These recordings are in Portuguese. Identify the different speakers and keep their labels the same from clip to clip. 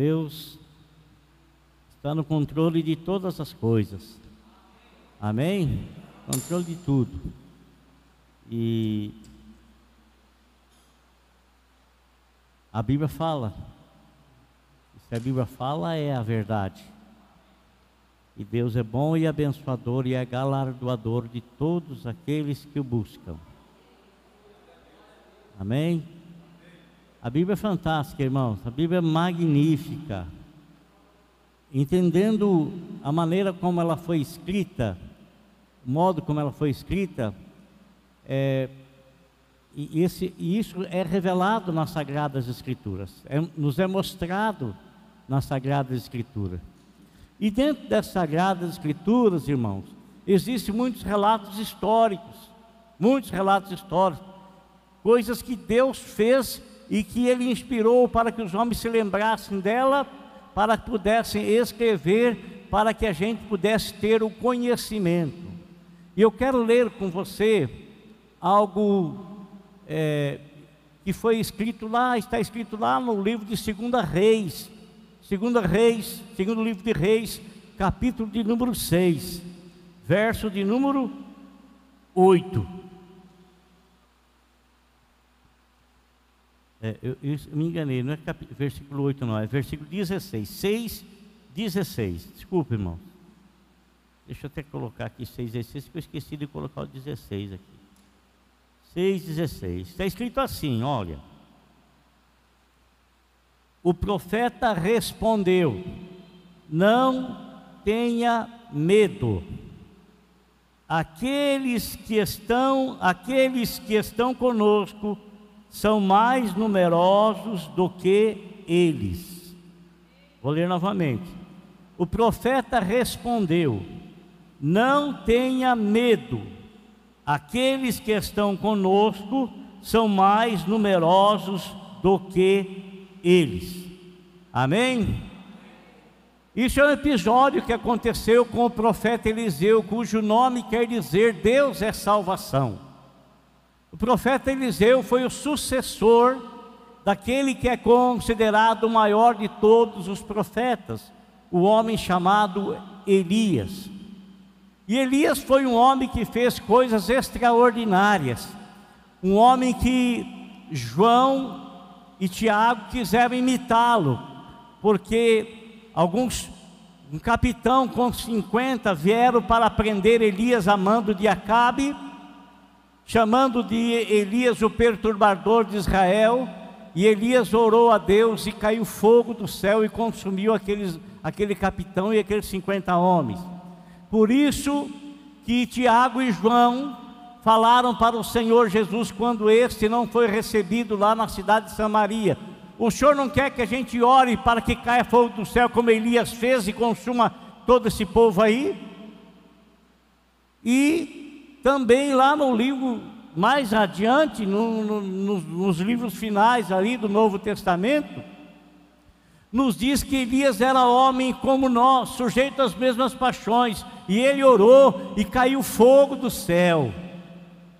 Speaker 1: Deus está no controle de todas as coisas. Amém? Controle de tudo. E a Bíblia fala. Se a Bíblia fala, é a verdade. E Deus é bom e abençoador e é galardoador de todos aqueles que o buscam. Amém? A Bíblia é fantástica, irmãos. A Bíblia é magnífica. Entendendo a maneira como ela foi escrita, o modo como ela foi escrita, é, e, esse, e isso é revelado nas Sagradas Escrituras, é, nos é mostrado nas Sagradas Escrituras. E dentro das Sagradas Escrituras, irmãos, existem muitos relatos históricos, muitos relatos históricos, coisas que Deus fez e que ele inspirou para que os homens se lembrassem dela, para que pudessem escrever, para que a gente pudesse ter o conhecimento. E eu quero ler com você algo é, que foi escrito lá, está escrito lá no livro de Segunda Reis, Segunda Reis, segundo livro de Reis, capítulo de número 6, verso de número 8. É, eu, eu, me enganei, não é cap... versículo 8, não, é versículo 16. 6, 16. Desculpa, irmão. Deixa eu até colocar aqui 6, 16, que eu esqueci de colocar o 16 aqui. 6, 16. Está escrito assim: olha. O profeta respondeu: Não tenha medo. Aqueles que estão, aqueles que estão conosco, são mais numerosos do que eles. Vou ler novamente. O profeta respondeu: Não tenha medo, aqueles que estão conosco são mais numerosos do que eles. Amém? Isso é um episódio que aconteceu com o profeta Eliseu, cujo nome quer dizer Deus é salvação. O profeta Eliseu foi o sucessor daquele que é considerado o maior de todos os profetas, o homem chamado Elias. E Elias foi um homem que fez coisas extraordinárias, um homem que João e Tiago quiseram imitá-lo, porque alguns, um capitão com 50 vieram para prender Elias a mando de Acabe chamando de Elias o perturbador de Israel, e Elias orou a Deus e caiu fogo do céu e consumiu aqueles, aquele capitão e aqueles 50 homens. Por isso que Tiago e João falaram para o Senhor Jesus quando este não foi recebido lá na cidade de Samaria. O Senhor não quer que a gente ore para que caia fogo do céu como Elias fez e consuma todo esse povo aí? E também lá no livro, mais adiante, no, no, nos, livros finais ali do Novo Testamento, nos diz que Elias era homem como nós, sujeito às mesmas paixões, e ele orou e caiu fogo do céu,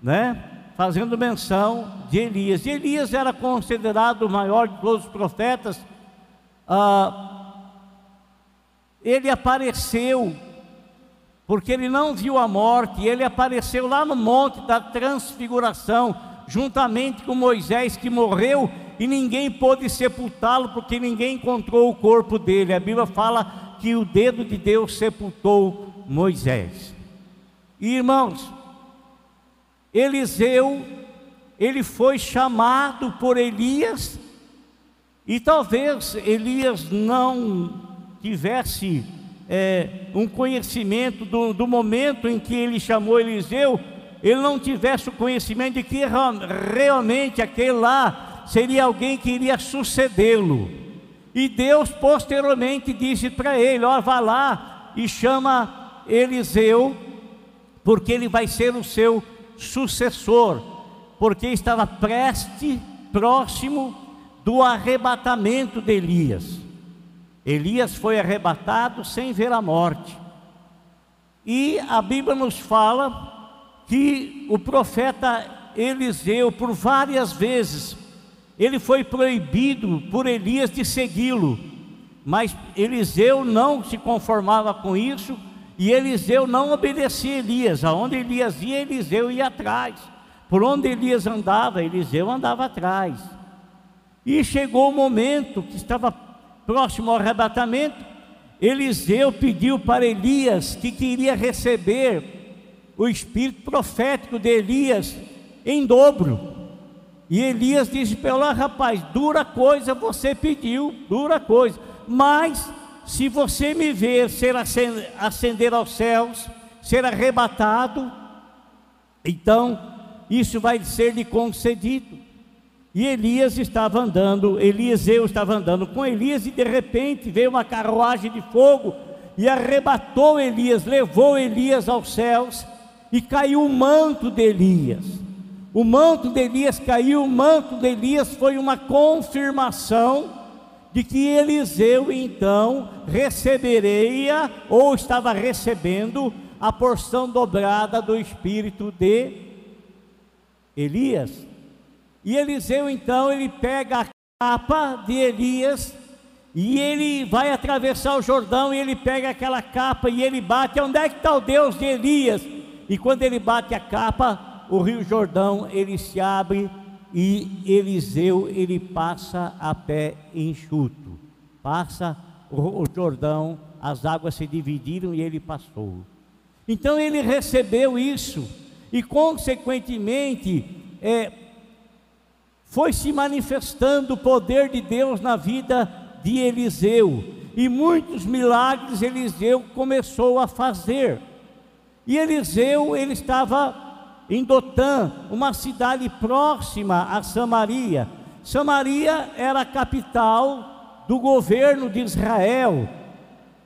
Speaker 1: né? Fazendo menção de Elias. E Elias era considerado o maior de todos os profetas. Ah, ele apareceu porque ele não viu a morte, ele apareceu lá no monte da transfiguração, juntamente com Moisés que morreu e ninguém pôde sepultá-lo porque ninguém encontrou o corpo dele. A Bíblia fala que o dedo de Deus sepultou Moisés. E, irmãos, Eliseu, ele foi chamado por Elias, e talvez Elias não tivesse é, um conhecimento do, do momento em que ele chamou Eliseu, ele não tivesse o conhecimento de que realmente aquele lá seria alguém que iria sucedê-lo. E Deus posteriormente disse para ele: Ó, vá lá e chama Eliseu, porque ele vai ser o seu sucessor, porque estava preste, próximo do arrebatamento de Elias. Elias foi arrebatado sem ver a morte. E a Bíblia nos fala que o profeta Eliseu, por várias vezes, ele foi proibido por Elias de segui-lo, mas Eliseu não se conformava com isso e Eliseu não obedecia Elias. Aonde Elias ia, Eliseu ia atrás. Por onde Elias andava, Eliseu andava atrás. E chegou o momento que estava próximo ao arrebatamento, Eliseu pediu para Elias que queria receber o espírito profético de Elias em dobro. E Elias disse para ele: rapaz, dura coisa você pediu, dura coisa, mas se você me ver ser ascender aos céus, ser arrebatado, então isso vai ser lhe concedido. E Elias estava andando, Eliseu estava andando com Elias, e de repente veio uma carruagem de fogo e arrebatou Elias, levou Elias aos céus, e caiu o manto de Elias. O manto de Elias caiu, o manto de Elias foi uma confirmação de que Eliseu então receberia, ou estava recebendo, a porção dobrada do espírito de Elias. E Eliseu então ele pega a capa de Elias e ele vai atravessar o Jordão e ele pega aquela capa e ele bate. Onde é que está o Deus de Elias? E quando ele bate a capa, o rio Jordão ele se abre e Eliseu ele passa a pé enxuto. Passa o, Jordão, as águas se dividiram e ele passou. Então ele recebeu isso e consequentemente é, foi se manifestando o poder de Deus na vida de Eliseu, e muitos milagres Eliseu começou a fazer. E Eliseu, ele estava em Dotã, uma cidade próxima a Samaria. Samaria era a capital do governo de Israel,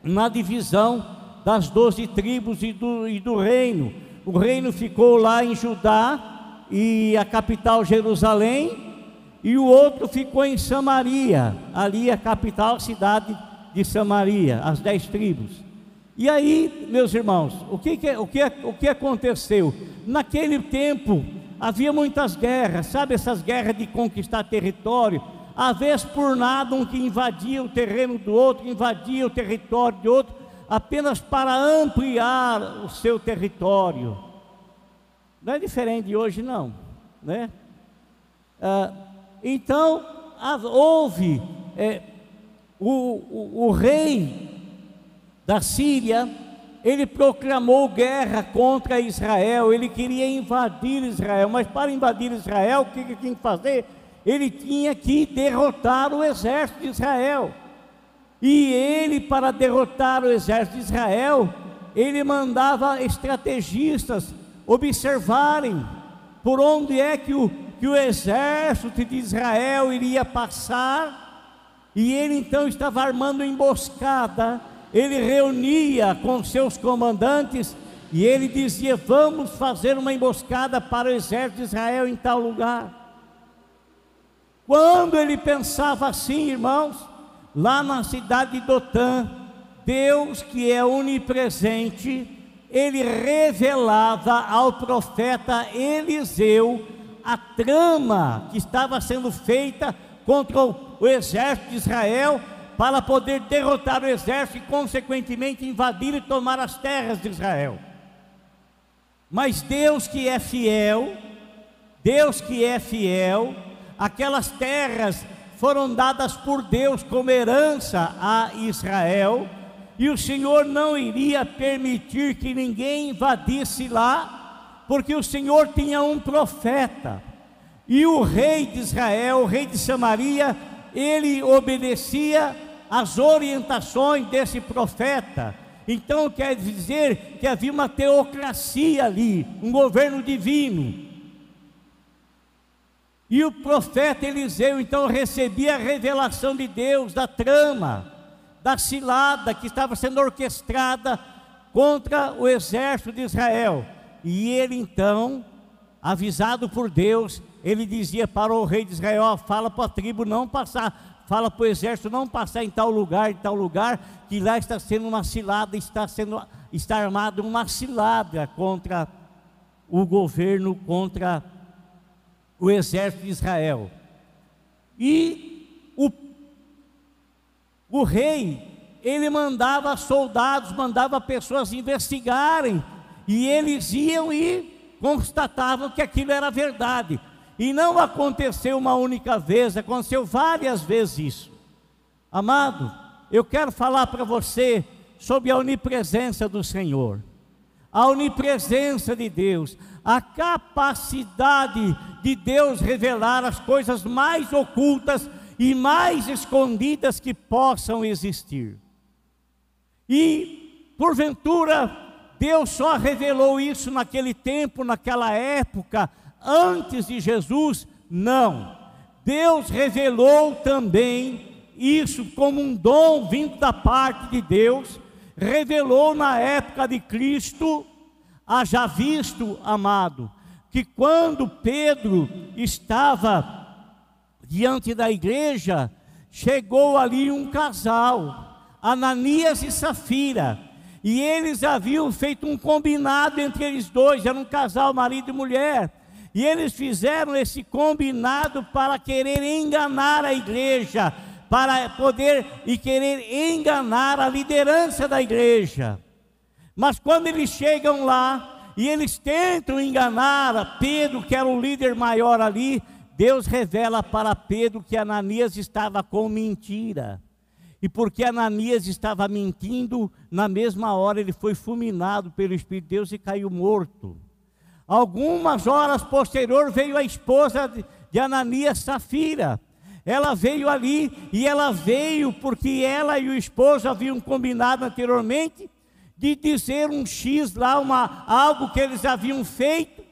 Speaker 1: na divisão das doze tribos e do, e do reino. O reino ficou lá em Judá e a capital Jerusalém, e o outro ficou em Samaria, ali a capital cidade de Samaria, as dez tribos. E aí, meus irmãos, o que, o que, o que aconteceu? Naquele tempo havia muitas guerras, sabe essas guerras de conquistar território? A vez por nada, um que invadia o terreno do outro, invadia o território de outro, apenas para ampliar o seu território. Não é diferente de hoje, não, né? Ah, então, houve é, o, o, o rei da Síria, ele proclamou guerra contra Israel, ele queria invadir Israel, mas para invadir Israel, o que ele tinha que fazer? Ele tinha que derrotar o exército de Israel. E ele, para derrotar o exército de Israel, ele mandava estrategistas observarem por onde é que o, que o exército de Israel iria passar, e ele então estava armando emboscada. Ele reunia com seus comandantes e ele dizia: Vamos fazer uma emboscada para o exército de Israel em tal lugar. Quando ele pensava assim, irmãos, lá na cidade de Dotã, Deus que é onipresente, ele revelava ao profeta Eliseu a trama que estava sendo feita contra o, exército de Israel para poder derrotar o exército e, consequentemente, invadir e tomar as terras de Israel. Mas Deus que é fiel, Deus que é fiel, aquelas terras foram dadas por Deus como herança a Israel, e o Senhor não iria permitir que ninguém invadisse lá, porque o Senhor tinha um profeta, e o rei de Israel, o rei de Samaria, ele obedecia às orientações desse profeta. Então quer dizer que havia uma teocracia ali, um governo divino. E o profeta Eliseu então recebia a revelação de Deus da trama, da cilada que estava sendo orquestrada contra o exército de Israel. E ele então, avisado por Deus, ele dizia para o rei de Israel: fala para a tribo não passar, fala para o exército não passar em tal lugar, em tal lugar, que lá está sendo uma cilada, está sendo está armada uma cilada contra o governo, contra o exército de Israel. E o, o rei, ele mandava soldados, mandava pessoas investigarem, e eles iam e constatavam que aquilo era verdade. E não aconteceu uma única vez, aconteceu várias vezes isso. Amado, eu quero falar para você sobre a onipresença do Senhor, a onipresença de Deus, a capacidade de Deus revelar as coisas mais ocultas e mais escondidas que possam existir. E, porventura, Deus só revelou isso naquele tempo, naquela época, antes de Jesus? Não. Deus revelou também isso como um dom vindo da parte de Deus, revelou na época de Cristo, haja visto, amado, que quando Pedro estava diante da igreja, chegou ali um casal, Ananias e Safira, e eles haviam feito um combinado entre eles dois, era um casal, marido e mulher, e eles fizeram esse combinado para querer enganar a igreja, para poder e querer enganar a liderança da igreja. Mas quando eles chegam lá e eles tentam enganar Pedro, que era o líder maior ali, Deus revela para Pedro que Ananias estava com mentira. E porque Ananias estava mentindo, na mesma hora ele foi fulminado pelo Espírito de Deus e caiu morto. Algumas horas posterior veio a esposa de Ananias, Safira. Ela veio ali e ela veio porque ela e o esposo haviam combinado anteriormente de dizer um X lá, uma, algo que eles haviam feito,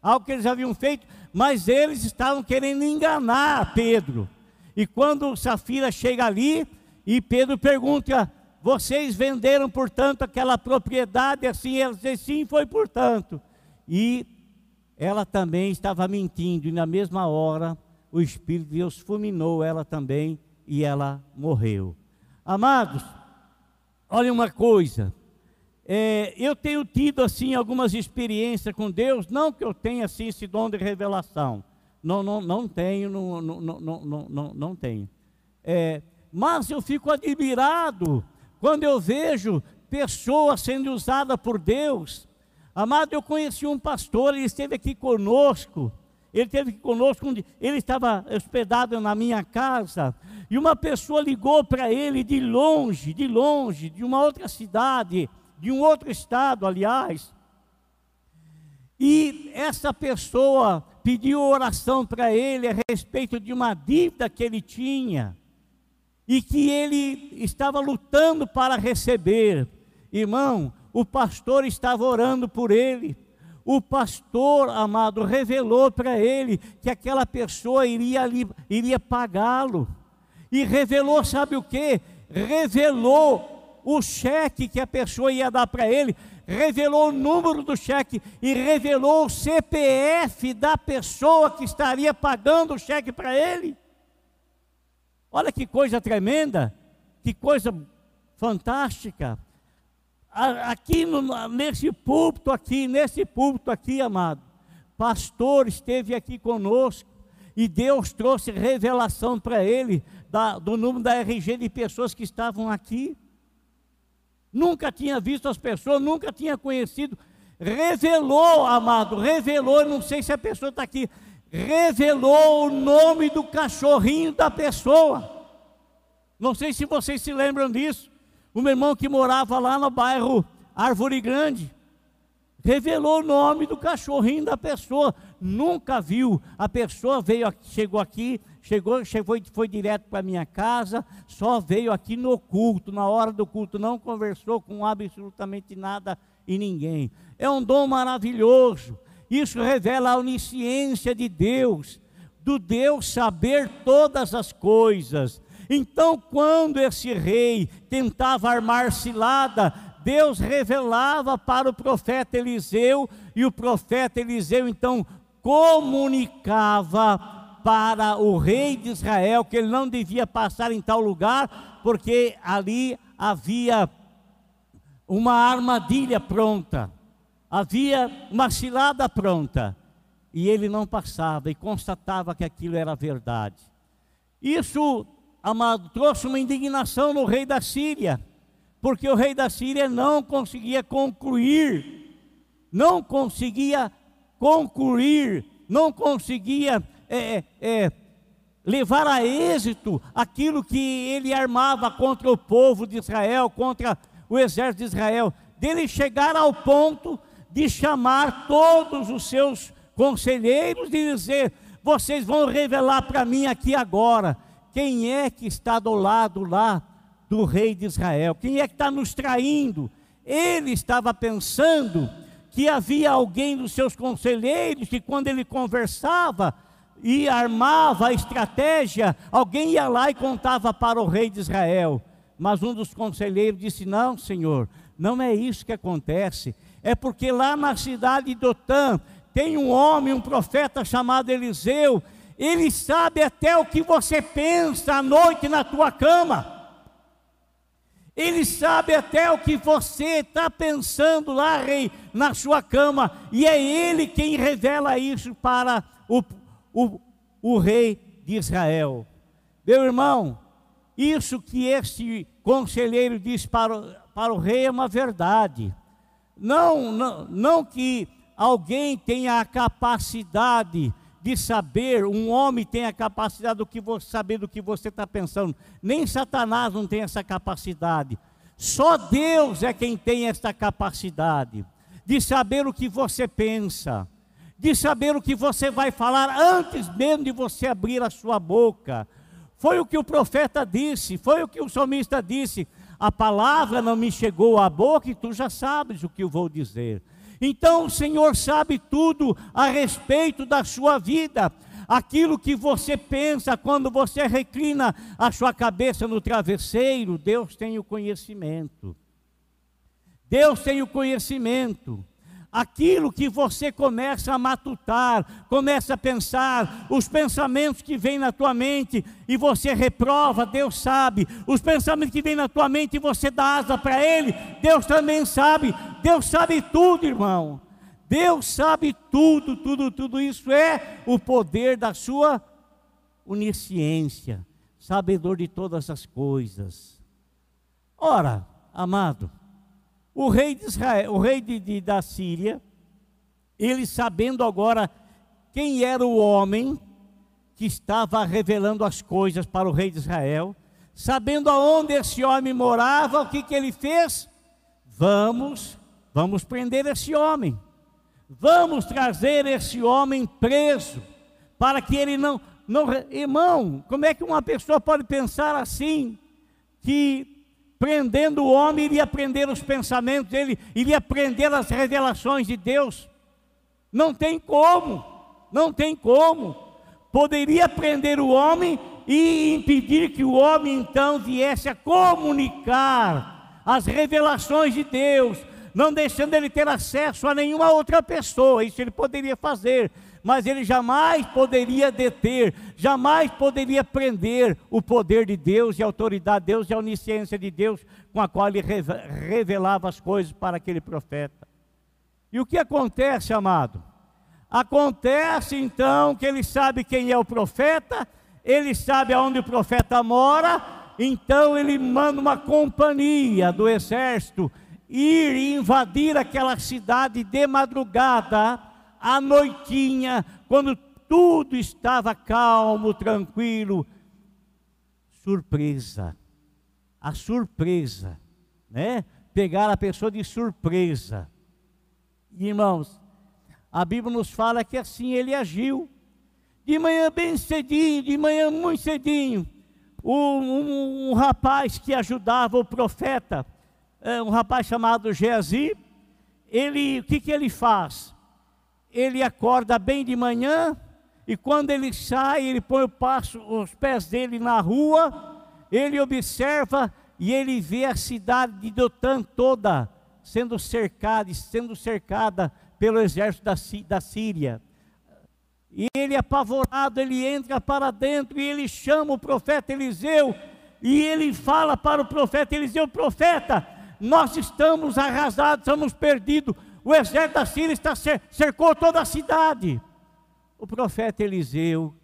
Speaker 1: algo que eles haviam feito, mas eles estavam querendo enganar Pedro. E quando Safira chega ali e Pedro pergunta: Vocês venderam, portanto, aquela propriedade assim? Ela diz: Sim, foi portanto. E ela também estava mentindo, e na mesma hora o Espírito de Deus fulminou ela também e ela morreu. Amados, olha uma coisa, é, eu tenho tido assim algumas experiências com Deus, não que eu tenha assim esse dom de revelação, não, não, não tenho, não, não, não, não, não, não tenho. É, mas eu fico admirado quando eu vejo pessoas sendo usadas por Deus Amado, eu conheci um pastor, ele esteve aqui conosco. Ele esteve aqui conosco, ele estava hospedado na minha casa, e uma pessoa ligou para ele de longe, de longe, de uma outra cidade, de um outro estado, aliás. E essa pessoa pediu oração para ele a respeito de uma dívida que ele tinha e que ele estava lutando para receber. Irmão, o pastor estava orando por ele. O pastor, amado, revelou para ele que aquela pessoa iria, iria pagá-lo. E revelou, sabe o que? Revelou o cheque que a pessoa ia dar para ele, revelou o número do cheque e revelou o CPF da pessoa que estaria pagando o cheque para ele. Olha que coisa tremenda, que coisa fantástica aqui nesse púlpito aqui, nesse púlpito aqui, amado, pastor esteve aqui conosco e Deus trouxe revelação para ele da, do número da RG de pessoas que estavam aqui. Nunca tinha visto as pessoas, nunca tinha conhecido. Revelou, amado, revelou, não sei se a pessoa está aqui, revelou o nome do cachorrinho da pessoa. Não sei se vocês se lembram disso. O meu irmão que morava lá no bairro Árvore Grande, revelou o nome do cachorrinho da pessoa, nunca viu, a pessoa veio, chegou aqui, chegou, foi, foi direto para minha casa, só veio aqui no culto, na hora do culto, não conversou com absolutamente nada e ninguém. É um dom maravilhoso, isso revela a onisciência de Deus, do Deus saber todas as coisas, então, quando esse rei tentava armar cilada, Deus revelava para o profeta Eliseu, e o profeta Eliseu então comunicava para o rei de Israel que ele não devia passar em tal lugar, porque ali havia uma armadilha pronta, havia uma cilada pronta, e ele não passava e constatava que aquilo era verdade. Isso amado, trouxe uma indignação no rei da Síria, porque o rei da Síria não conseguia concluir, não conseguia concluir, não conseguia é, é, levar a êxito aquilo que ele armava contra o povo de Israel, contra o exército de Israel, dele chegar ao ponto de chamar todos os seus conselheiros e dizer: vocês vão revelar para mim aqui agora quem é que está do lado lá do rei de Israel, quem é que está nos traindo. Ele estava pensando que havia alguém dos seus conselheiros que, quando ele conversava, e armava a estratégia, alguém ia lá e contava para o rei de Israel. Mas um dos conselheiros disse: Não, senhor, não é isso que acontece. É porque lá na cidade de Dotã tem um homem, um profeta chamado Eliseu. Ele sabe até o que você pensa à noite na tua cama. Ele sabe até o que você está pensando lá, rei, na sua cama. E é ele quem revela isso para o o, o rei de Israel. Meu irmão, isso que este conselheiro disse para, para o rei é uma verdade. Não, não, não que alguém tenha a capacidade de saber, um homem tem a capacidade do que você, saber do que você está pensando. Nem Satanás não tem essa capacidade. Só Deus é quem tem essa capacidade de saber o que você pensa de saber o que você vai falar antes mesmo de você abrir a sua boca. Foi o que o profeta disse, foi o que o salmista disse. A palavra não me chegou à boca e tu já sabes o que eu vou dizer. Então o Senhor sabe tudo a respeito da sua vida. Aquilo que você pensa quando você reclina a sua cabeça no travesseiro, Deus tem o conhecimento. Deus tem o conhecimento aquilo que você começa a matutar, começa a pensar, os pensamentos que vêm na tua mente e você reprova, Deus sabe, os pensamentos que vêm na tua mente e você dá asa para Ele, Deus também sabe, Deus sabe tudo, irmão. Deus sabe tudo, tudo, tudo isso é o poder da sua onisciência, sabedor de todas as coisas. Ora, amado, o rei de Israel, o rei de, de, da Síria, ele sabendo agora quem era o homem que estava revelando as coisas para o rei de Israel, sabendo aonde esse homem morava, o que, que ele fez? Vamos, vamos prender esse homem, vamos trazer esse homem preso, para que ele não, não, irmão, como é que uma pessoa pode pensar assim, que prendendo o homem, iria prender os pensamentos dele, iria prender as revelações de Deus. Não tem como, não tem como. Poderia prender o homem e impedir que o homem então viesse a comunicar as revelações de Deus, não deixando ele ter acesso a nenhuma outra pessoa. Isso ele poderia fazer, mas ele jamais poderia deter, jamais poderia prender o poder de Deus e a autoridade de Deus e a onisciência de Deus com a qual ele revelava as coisas para aquele profeta. E o que acontece, amado? Acontece então que ele sabe quem é o profeta, ele sabe aonde o profeta mora, então ele manda uma companhia do exército ir invadir aquela cidade de madrugada à noitinha, quando tudo estava calmo, tranquilo, surpresa. A surpresa, né? Pegar a pessoa de surpresa. Irmãos, a Bíblia nos fala que assim ele agiu. De manhã bem cedinho, de manhã muito cedinho, um, um, um rapaz que ajudava o profeta, é, um rapaz chamado Geazi, ele, o que, que ele faz? Ele acorda bem de manhã e quando ele sai, ele põe o passo, os pés dele na rua, ele observa e ele vê a cidade de Dotã toda sendo cercada, sendo cercada pelo exército da, da Síria. E ele apavorado, ele entra para dentro e ele chama o profeta Eliseu e ele fala para o profeta Eliseu, profeta, nós estamos arrasados, estamos perdidos o exército da Síria está cercou toda a cidade. O profeta Eliseu,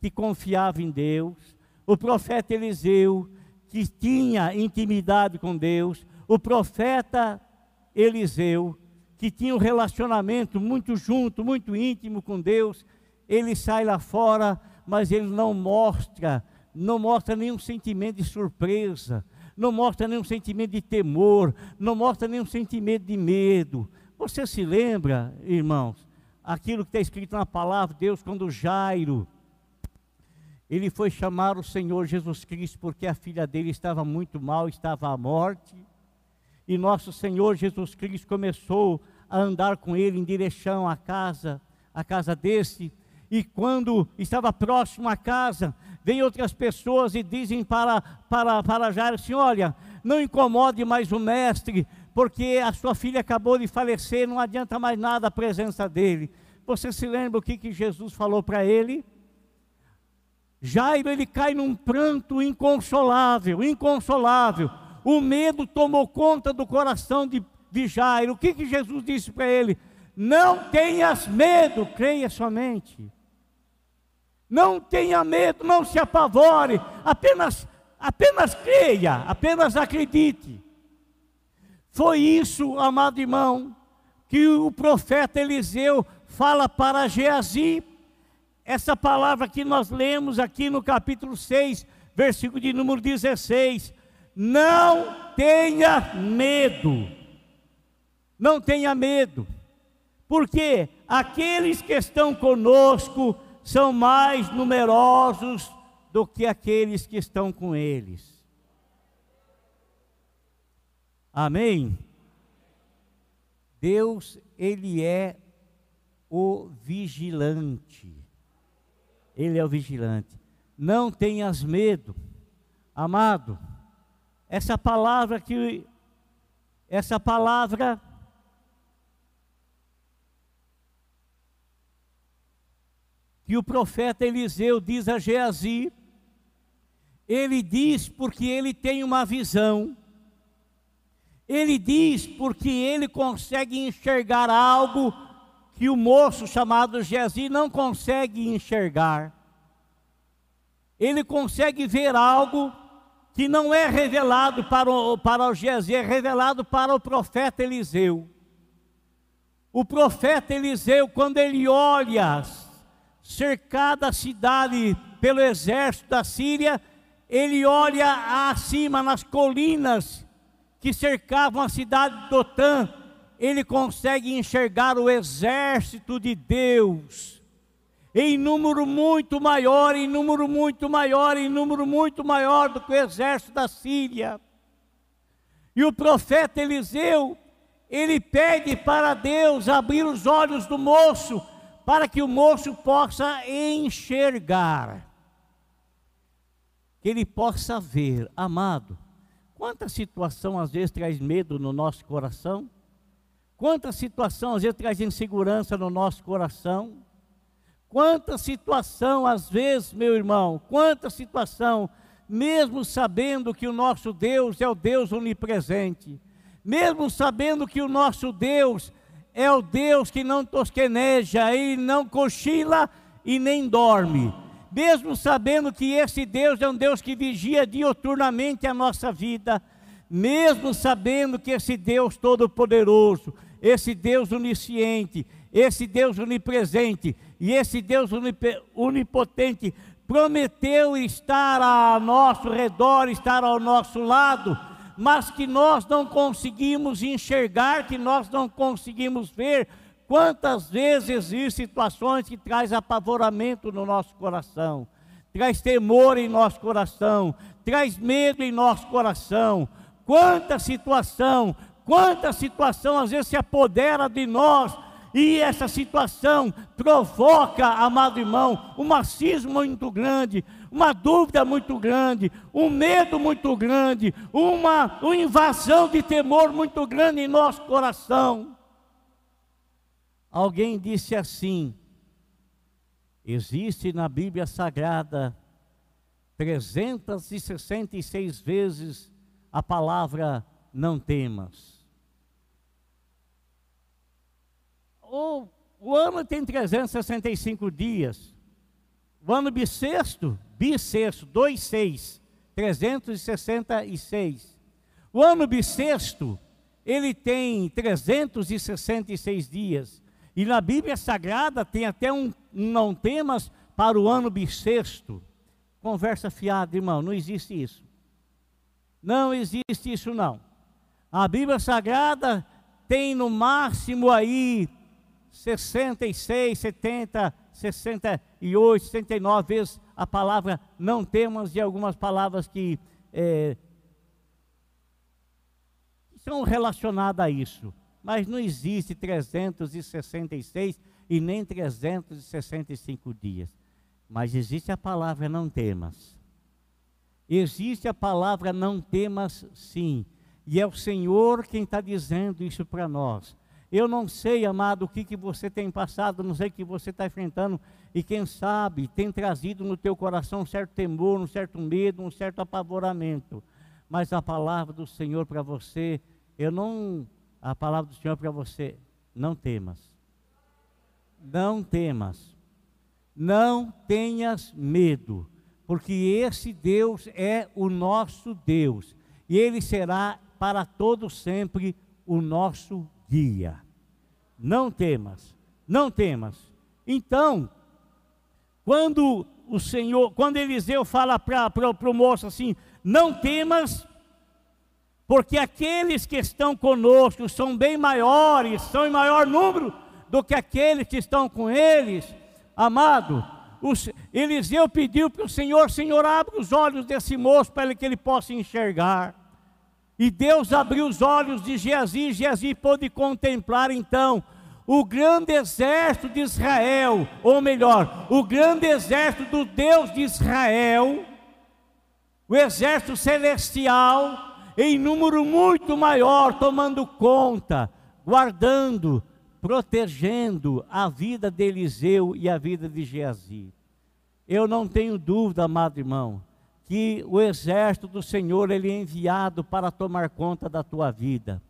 Speaker 1: que confiava em Deus, o profeta Eliseu, que tinha intimidade com Deus, o profeta Eliseu, que tinha um relacionamento muito junto, muito íntimo com Deus, ele sai lá fora, mas ele não mostra, não mostra nenhum sentimento de surpresa, não mostra nenhum sentimento de temor, não mostra nenhum sentimento de medo. Você se lembra, irmãos, aquilo que está escrito na palavra de Deus, quando Jairo, ele foi chamar o Senhor Jesus Cristo porque a filha dele estava muito mal, estava à morte, e nosso Senhor Jesus Cristo começou a andar com ele em direção à casa, à casa desse, e quando estava próximo à casa, vem outras pessoas e dizem para, para, para Jairo assim: Olha, não incomode mais o mestre, porque a sua filha acabou de falecer, não adianta mais nada a presença dele. Você se lembra o que, que Jesus falou para ele? Jairo ele cai num pranto inconsolável, inconsolável. O medo tomou conta do coração de, de Jairo. O que, que Jesus disse para ele? Não tenhas medo, creia somente. Não tenha medo, não se apavore, apenas, apenas creia, apenas acredite. Foi isso, amado irmão, que o profeta Eliseu fala para Geazi. Essa palavra que nós lemos aqui no capítulo 6, versículo de número 16. Não tenha medo. Não tenha medo. Porque aqueles que estão conosco são mais numerosos do que aqueles que estão com eles. Amém? Deus, Ele é o vigilante. Ele é o vigilante. Não tenhas medo, amado. Essa palavra que essa palavra que o profeta Eliseu diz a Geazi, ele diz porque ele tem uma visão, ele diz porque ele consegue enxergar algo que o moço chamado Geazi não consegue enxergar. Ele consegue ver algo que não é revelado para o, para o Geazi, é revelado para o profeta Eliseu. O profeta Eliseu, quando ele olha cercada a cidade pelo exército da Síria, ele olha acima nas colinas que cercavam a cidade de Dotã, ele consegue enxergar o exército de Deus em número muito maior, em número muito maior, em número muito maior do que o exército da Síria. E o profeta Eliseu, ele pede para Deus abrir os olhos do moço para que o moço possa enxergar, que ele possa ver, amado. Quanta situação às vezes traz medo no nosso coração? Quanta situação às vezes traz insegurança no nosso coração? Quanta situação às vezes, meu irmão, quanta situação, mesmo sabendo que o nosso Deus é o Deus onipresente, mesmo sabendo que o nosso Deus é o Deus que não tosqueneja, e não cochila e nem dorme. Mesmo sabendo que esse Deus é um Deus que vigia dioturnamente a nossa vida, mesmo sabendo que esse Deus todo-poderoso, esse Deus onisciente, esse Deus onipresente e esse Deus onipotente prometeu estar a nosso redor, estar ao nosso lado, mas que nós não conseguimos enxergar, que nós não conseguimos ver. Quantas vezes existem situações que traz apavoramento no nosso coração, traz temor em nosso coração, traz medo em nosso coração. Quanta situação, quanta situação às vezes se apodera de nós e essa situação provoca, amado irmão, um macismo muito grande, uma dúvida muito grande, um medo muito grande, uma, uma invasão de temor muito grande em nosso coração. Alguém disse assim: existe na Bíblia Sagrada 366 vezes a palavra não temas. O, o ano tem 365 dias. O ano bissexto bissexto, 26, 366. O ano bissexto, ele tem 366 dias. E na Bíblia Sagrada tem até um, um não temas para o ano bissexto. Conversa fiada, irmão, não existe isso. Não existe isso não. A Bíblia Sagrada tem no máximo aí 66, 70, 68, 69 vezes a palavra não temas e algumas palavras que é, são relacionadas a isso. Mas não existe 366 e nem 365 dias. Mas existe a palavra não temas. Existe a palavra não temas sim. E é o Senhor quem está dizendo isso para nós. Eu não sei, amado, o que, que você tem passado, não sei o que você está enfrentando, e quem sabe tem trazido no teu coração um certo temor, um certo medo, um certo apavoramento. Mas a palavra do Senhor para você, eu não. A palavra do Senhor para você, não temas. Não temas. Não tenhas medo, porque esse Deus é o nosso Deus, e Ele será para todo sempre o nosso guia. Não temas, não temas. Então, quando o Senhor, quando Eliseu fala para o moço assim: não temas, porque aqueles que estão conosco são bem maiores, são em maior número do que aqueles que estão com eles. Amado, os, Eliseu pediu para o Senhor: Senhor, abre os olhos desse moço para que ele possa enxergar. E Deus abriu os olhos de Geazi, Geazi pôde contemplar então o grande exército de Israel, ou melhor, o grande exército do Deus de Israel, o exército celestial, em número muito maior, tomando conta, guardando, protegendo a vida de Eliseu e a vida de Geazi. Eu não tenho dúvida, amado irmão, que o exército do Senhor ele é enviado para tomar conta da tua vida.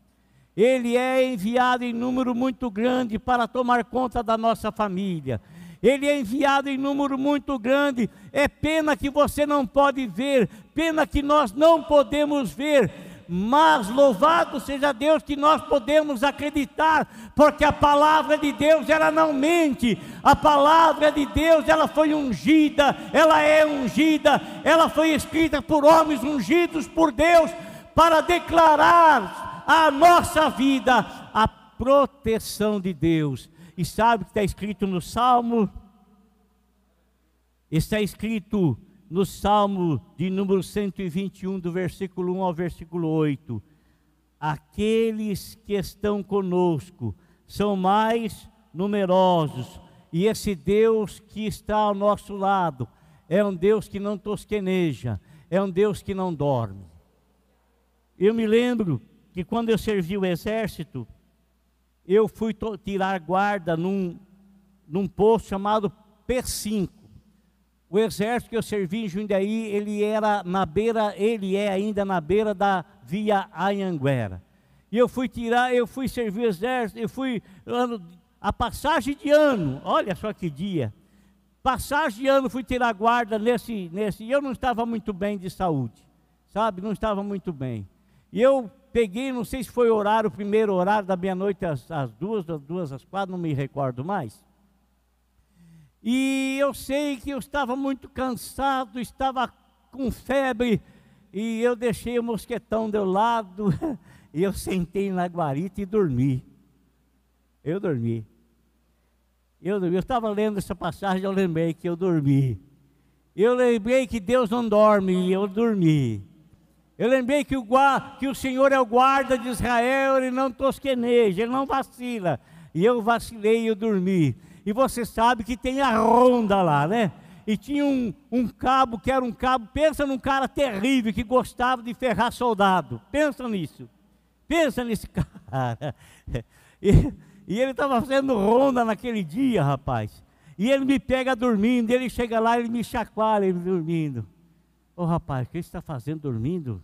Speaker 1: Ele é enviado em número muito grande para tomar conta da nossa família. Ele é enviado em número muito grande. É pena que você não pode ver, pena que nós não podemos ver, mas louvado seja Deus que nós podemos acreditar, porque a palavra de Deus ela não mente, a palavra de Deus ela foi ungida, ela é ungida, ela foi escrita por homens ungidos por Deus para declarar a nossa vida a proteção de Deus. E sabe que está escrito no Salmo? Está escrito no Salmo de número 121, do versículo 1 ao versículo 8: Aqueles que estão conosco são mais numerosos, e esse Deus que está ao nosso lado é um Deus que não tosqueneja, é um Deus que não dorme. Eu me lembro que quando eu servi o exército, eu fui tirar guarda num, num posto chamado P5. O exército que eu servi em Jundiaí, ele era na beira, ele é ainda na beira da via Anhanguera. E eu fui tirar, eu fui servir o exército, eu fui ano, a passagem de ano, olha só que dia. Passagem de ano fui tirar guarda nesse nesse, eu não estava muito bem de saúde. Sabe? Não estava muito bem. E eu peguei, não sei se foi horário, o primeiro horário da meia-noite às, às duas, das duas às quatro, não me recordo mais. E eu sei que eu estava muito cansado, estava com febre, e eu deixei o mosquetão do lado, e eu sentei na guarita e dormi. Eu dormi. Eu dormi. Eu estava lendo essa passagem, eu lembrei que eu dormi. Eu lembrei que Deus não dorme, e eu dormi. Eu lembrei que o, que o Senhor é o guarda de Israel, ele não tosqueneja, ele não vacila. E eu vacilei e eu dormi. E você sabe que tem a ronda lá, né? E tinha um, um cabo que era um cabo, pensa num cara terrível que gostava de ferrar soldado. Pensa nisso. Pensa nesse cara. E, e ele estava fazendo ronda naquele dia, rapaz. E ele me pega dormindo, ele chega lá, ele me chacoalha, ele dormindo. Ô oh, rapaz, o que você está fazendo dormindo?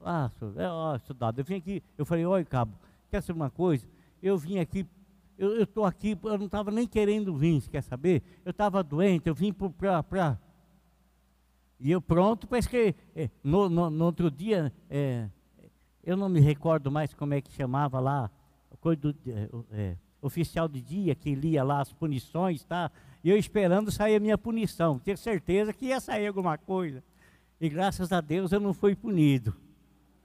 Speaker 1: Ah, é, soldado, eu vim aqui, eu falei, oi cabo, quer saber uma coisa? Eu vim aqui eu estou aqui, eu não estava nem querendo vir, quer saber? Eu estava doente, eu vim para E eu pronto para escrever. É, no, no, no, outro dia, é, eu não me recordo mais como é que chamava lá, coisa do, é, é, oficial de dia, que lia lá as punições, tá? E eu esperando sair a minha punição, ter certeza que ia sair alguma coisa. E graças a Deus eu não fui punido.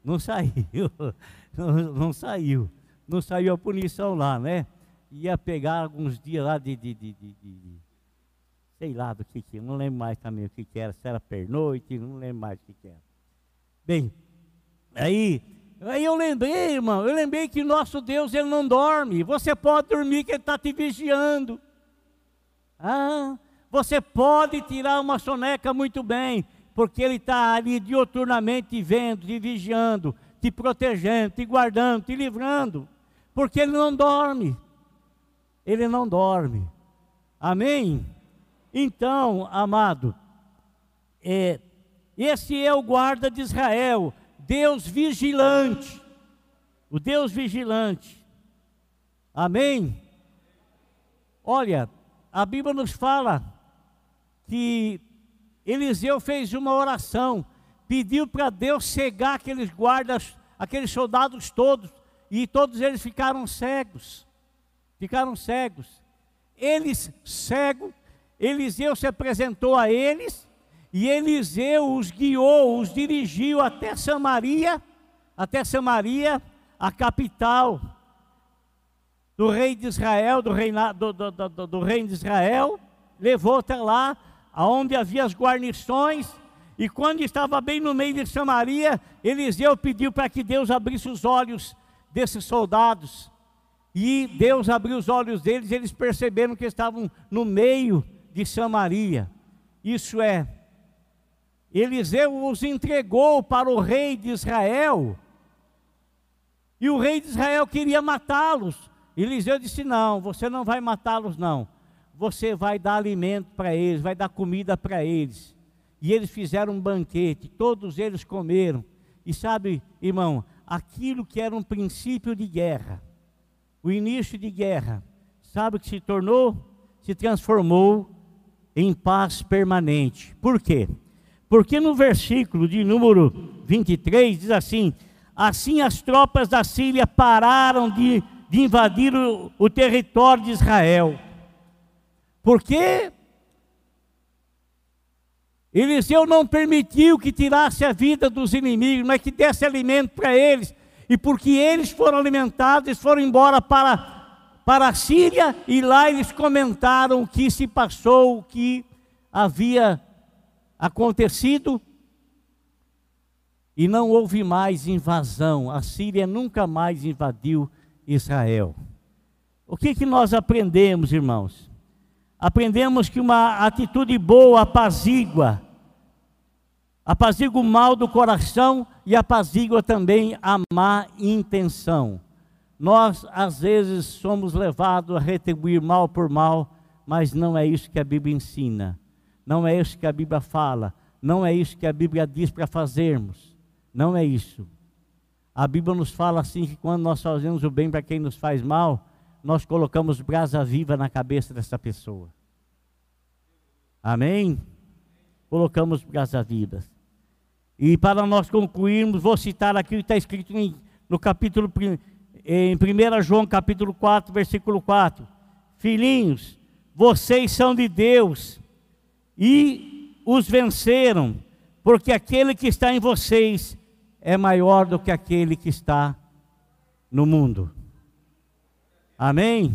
Speaker 1: Não saiu, não, não saiu. Não saiu a punição lá, né? Ia pegar alguns dias lá de, de, de, de, sei lá do que que, não lembro mais também o que que era, se era pernoite, não lembro mais o que que era. Bem, aí, aí eu lembrei, irmão, eu lembrei que nosso Deus, Ele não dorme. Você pode dormir que Ele está te vigiando. Ah, você pode tirar uma soneca muito bem, porque Ele está ali dioturnamente te vendo, te vigiando, te protegendo, te guardando, te livrando, porque Ele não dorme. Ele não dorme. Amém? Então, amado, é, esse é o guarda de Israel, Deus vigilante, o Deus vigilante. Amém? Olha, a Bíblia nos fala que Eliseu fez uma oração, pediu para Deus cegar aqueles guardas, aqueles soldados todos, e todos eles ficaram cegos. Ficaram cegos. Eles cegos Eliseu se apresentou a eles e Eliseu os guiou, os dirigiu até Samaria, até Samaria, a capital do rei de Israel, do, reina, do, do, do, do reino de Israel, levou até lá, aonde havia as guarnições, e quando estava bem no meio de Samaria, Eliseu pediu para que Deus abrisse os olhos desses soldados. E Deus abriu os olhos deles, eles perceberam que estavam no meio de Samaria. Isso é, Eliseu os entregou para o rei de Israel. E o rei de Israel queria matá-los. Eliseu disse: Não, você não vai matá-los, não. Você vai dar alimento para eles, vai dar comida para eles. E eles fizeram um banquete, todos eles comeram. E sabe, irmão, aquilo que era um princípio de guerra, o início de guerra, sabe o que se tornou? Se transformou em paz permanente. Por quê? Porque no versículo de número 23 diz assim: Assim as tropas da Síria pararam de, de invadir o, o território de Israel. Porque Eliseu não permitiu que tirasse a vida dos inimigos, mas que desse alimento para eles. E porque eles foram alimentados, eles foram embora para para a Síria e lá eles comentaram o que se passou, o que havia acontecido. E não houve mais invasão. A Síria nunca mais invadiu Israel. O que, que nós aprendemos, irmãos? Aprendemos que uma atitude boa apazigua, apazigua o mal do coração e apazigua também a má intenção. Nós, às vezes, somos levados a retribuir mal por mal, mas não é isso que a Bíblia ensina, não é isso que a Bíblia fala, não é isso que a Bíblia diz para fazermos, não é isso. A Bíblia nos fala assim que quando nós fazemos o bem para quem nos faz mal, nós colocamos brasa viva na cabeça dessa pessoa. Amém? Colocamos brasa vivas. E para nós concluirmos, vou citar aqui o que está escrito em, no capítulo 1 em 1 João capítulo 4, versículo 4. Filhinhos, vocês são de Deus e os venceram, porque aquele que está em vocês é maior do que aquele que está no mundo. Amém?